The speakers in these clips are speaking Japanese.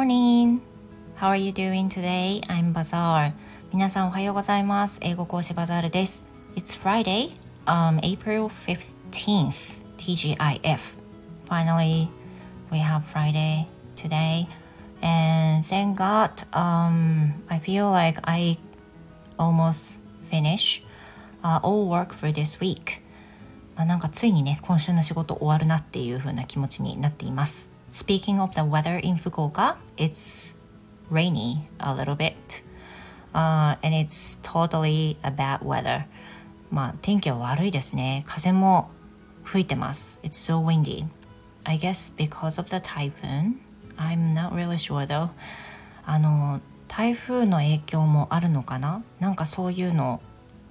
morning! How are you doing today? I'm Bazaar. 皆さんおはようございます。英語講師バザールです。It's Friday, um, April 15th, TGIF. Finally, we have Friday today. And thank God, um, I feel like I almost finish uh, all work for this week. まあ、なんかついにね、今週の仕事終わるなっていう風な気持ちになっています。Speaking of the weather in Fukuoka, it's rainy a little bit. Uh, and it's totally a bad weather. まあ天気は悪いですね。風も吹いてます。It's so windy. I guess because of the typhoon. I'm not really sure though. あの台風の影響もあるのかななんかそういうの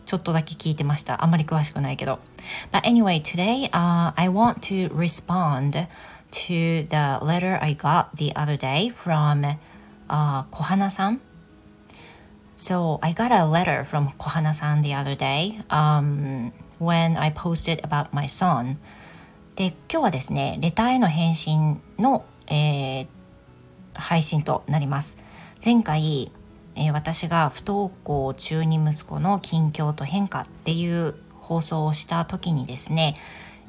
ちょっとだけ聞いてました。あんまり詳しくないけど。But anyway, today、uh, I want to respond to the letter I got the other day from uh, Kohana-san. So I got a letter from Kohana-san the other day um, when I posted about my son. で、今日はですね、レターへの返信の、えー、配信となります。前回、えー、私が不登校中に息子の近況と変化っていう放送をした時にですね、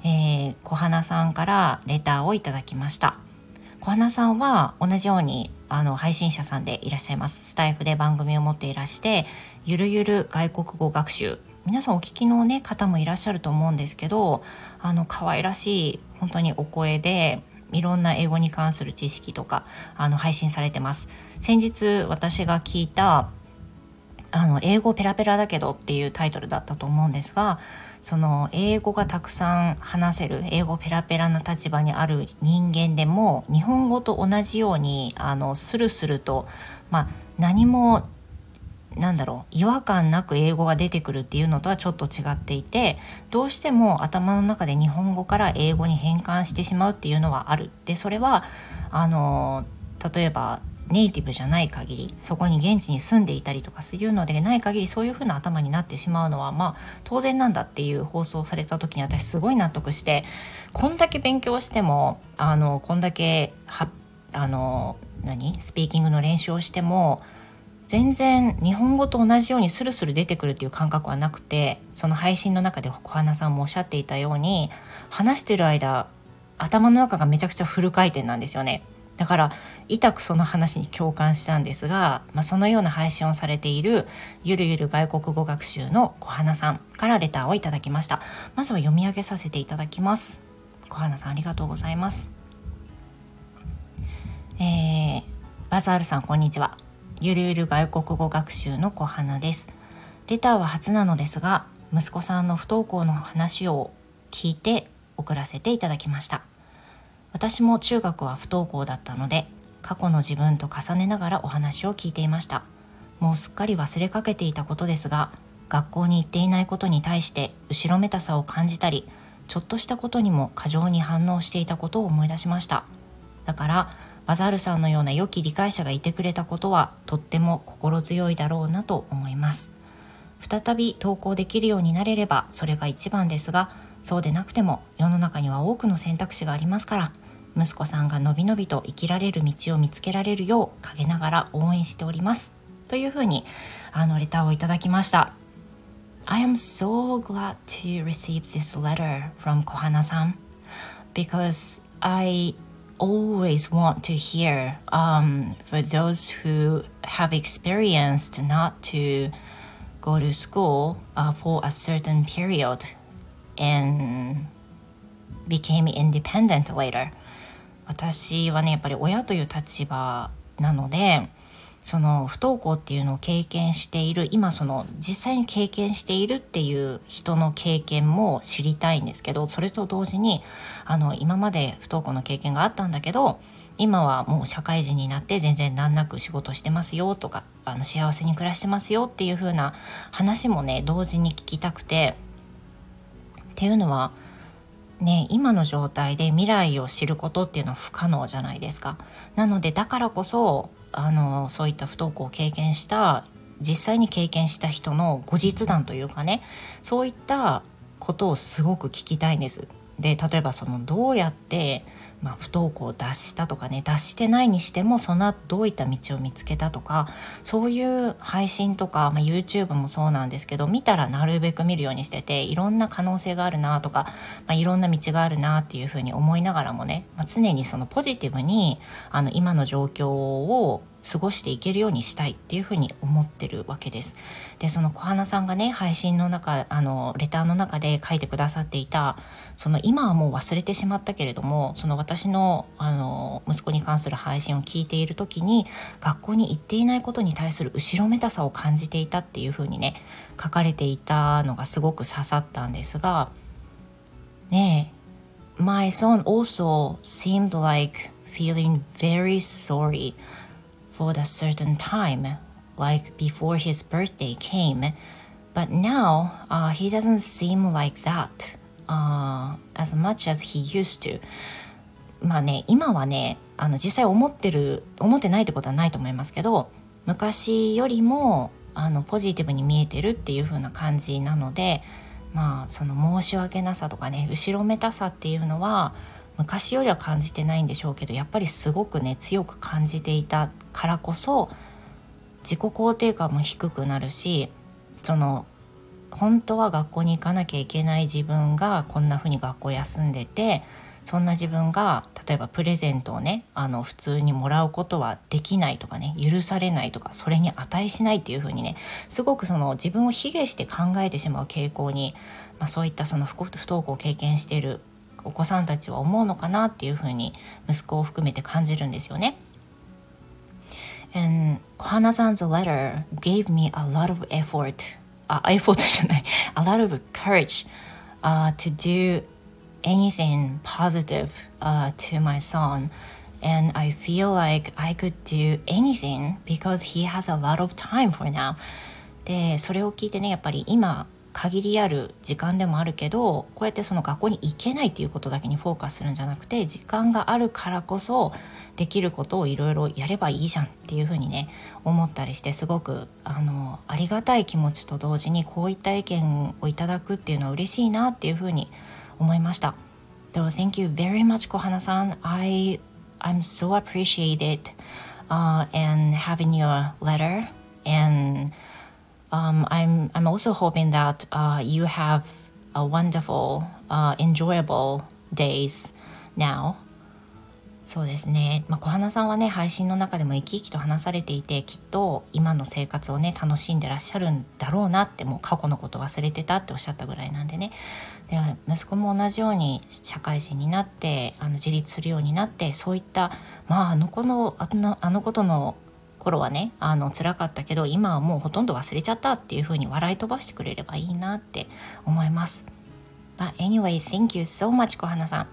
えー、小花さんからレターをいただきました。小花さんは同じようにあの配信者さんでいらっしゃいます。スタイフで番組を持っていらしてゆるゆる外国語学習。皆さんお聞きの、ね、方もいらっしゃると思うんですけどあの可愛らしい本当にお声でいろんな英語に関する知識とかあの配信されてます。先日私が聞いたあの英語ペラペラだけどっていうタイトルだったと思うんですがその英語がたくさん話せる英語ペラペラな立場にある人間でも日本語と同じようにあのスルスルと、まあ、何もなんだろう違和感なく英語が出てくるっていうのとはちょっと違っていてどうしても頭の中で日本語から英語に変換してしまうっていうのはある。でそれはあの例えばネイティブじゃない限りそこに現地に住んでいたりとかするのでない限りそういうふうな頭になってしまうのはまあ当然なんだっていう放送された時に私すごい納得してこんだけ勉強してもあのこんだけはあの何？スピーキングの練習をしても全然日本語と同じようにスルスル出てくるっていう感覚はなくてその配信の中で小花さんもおっしゃっていたように話してる間頭の中がめちゃくちゃフル回転なんですよね。だから痛くその話に共感したんですが、まあ、そのような配信をされているゆるゆる外国語学習の小花さんからレターをいただきました。まずは読み上げさせていただきます。小花さんありがとうございます。えー、バザールさんこんにちは。ゆるゆる外国語学習の小花です。レターは初なのですが息子さんの不登校の話を聞いて送らせていただきました。私も中学は不登校だったので過去の自分と重ねながらお話を聞いていました。もうすっかり忘れかけていたことですが学校に行っていないことに対して後ろめたさを感じたりちょっとしたことにも過剰に反応していたことを思い出しました。だからバザールさんのような良き理解者がいてくれたことはとっても心強いだろうなと思います。再び投稿できるようになれればそれが一番ですがそうでなくても世の中には多くの選択肢がありますから息子さんがのびのびと生きられる道を見つけられるよう陰ながら応援しておりますというふうにあのレターをいただきました I am so glad to receive this letter from Kohana-san because I always want to hear um, for those who have experienced not to go to school uh, for a certain period and became independent later. 私はねやっぱり親という立場なのでその不登校っていうのを経験している今その実際に経験しているっていう人の経験も知りたいんですけどそれと同時にあの今まで不登校の経験があったんだけど今はもう社会人になって全然難なく仕事してますよとかあの幸せに暮らしてますよっていう風な話もね同時に聞きたくてっていうのはね今の状態で未来を知ることっていうのは不可能じゃないですか。なのでだからこそあのそういった不登校を経験した実際に経験した人の後日談というかねそういったことをすごく聞きたいんです。で例えばそのどうやってまあ、不登校を脱したとかね脱してないにしてもその後どういった道を見つけたとかそういう配信とか、まあ、YouTube もそうなんですけど見たらなるべく見るようにしてていろんな可能性があるなとか、まあ、いろんな道があるなっていうふうに思いながらもね、まあ、常にそのポジティブにあの今の状況を過ごしていけるようにしたいっていうふうに思ってるわけです。でその小花さんがね配信の中あのレターの中で書いてくださっていたその今はもう忘れてしまったけれどもその私のあの息子に関する配信を聞いている時に学校に行っていないことに対する後ろめたさを感じていたっていうふうにね書かれていたのがすごく刺さったんですがねえ My son also seemed like feeling very sorry for a certain time, like before his birthday came. But now uh, he doesn't seem like that uh, as much as he used to. まあね、今はね、あの実際思ってる、思ってないってことはないと思いますけど、昔よりもあのポジティブに見えてるっていう風な感じなので、まあその申し訳なさとかね、後ろめたさっていうのは、昔よりは感じてないんでしょうけどやっぱりすごくね強く感じていたからこそ自己肯定感も低くなるしその本当は学校に行かなきゃいけない自分がこんな風に学校休んでてそんな自分が例えばプレゼントをねあの普通にもらうことはできないとかね許されないとかそれに値しないっていう風にねすごくその自分を卑下して考えてしまう傾向に、まあ、そういったその不登校を経験しているお子さんたちは思うのかなっていうふうに息子を含めて感じるんですよね。And Kohana-san's letter gave me a lot of effort あ、effort じゃない a lot of courage、uh, to do anything positive、uh, to my son and I feel like I could do anything because he has a lot of time for now でそれを聞いてねやっぱり今限りある時間でもあるけどこうやってその学校に行けないっていうことだけにフォーカスするんじゃなくて時間があるからこそできることをいろいろやればいいじゃんっていうふうにね思ったりしてすごくあのありがたい気持ちと同時にこういった意見をいただくっていうのは嬉しいなっていうふうに思いました。では Thank you very much 小花さん I I'm so appreciated、uh, and having your letter and um, I'm I'm also hoping that uh, you have a wonderful, uh, enjoyable days now. そうですね、まあ、小花さんはね配信の中でも生き生きと話されていてきっと今の生活をね楽しんでらっしゃるんだろうなってもう過去のこと忘れてたっておっしゃったぐらいなんでねで息子も同じように社会人になってあの自立するようになってそういったまああの子のあのあのことの頃はねあの辛かったけど今はもうほとんど忘れちゃったっていう風に笑い飛ばしてくれればいいなって思います。But anyway, thank you so much 小花さん。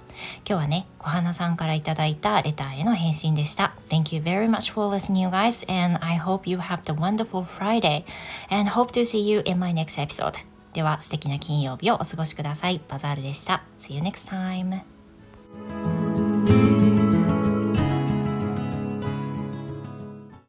今日はね、小花さんからいただいたレターへの返信でした。Thank you very much for listening, you guys, and I hope you have the wonderful Friday and hope to see you in my next episode. では、素敵な金曜日をお過ごしください。バザールでした。See you next time.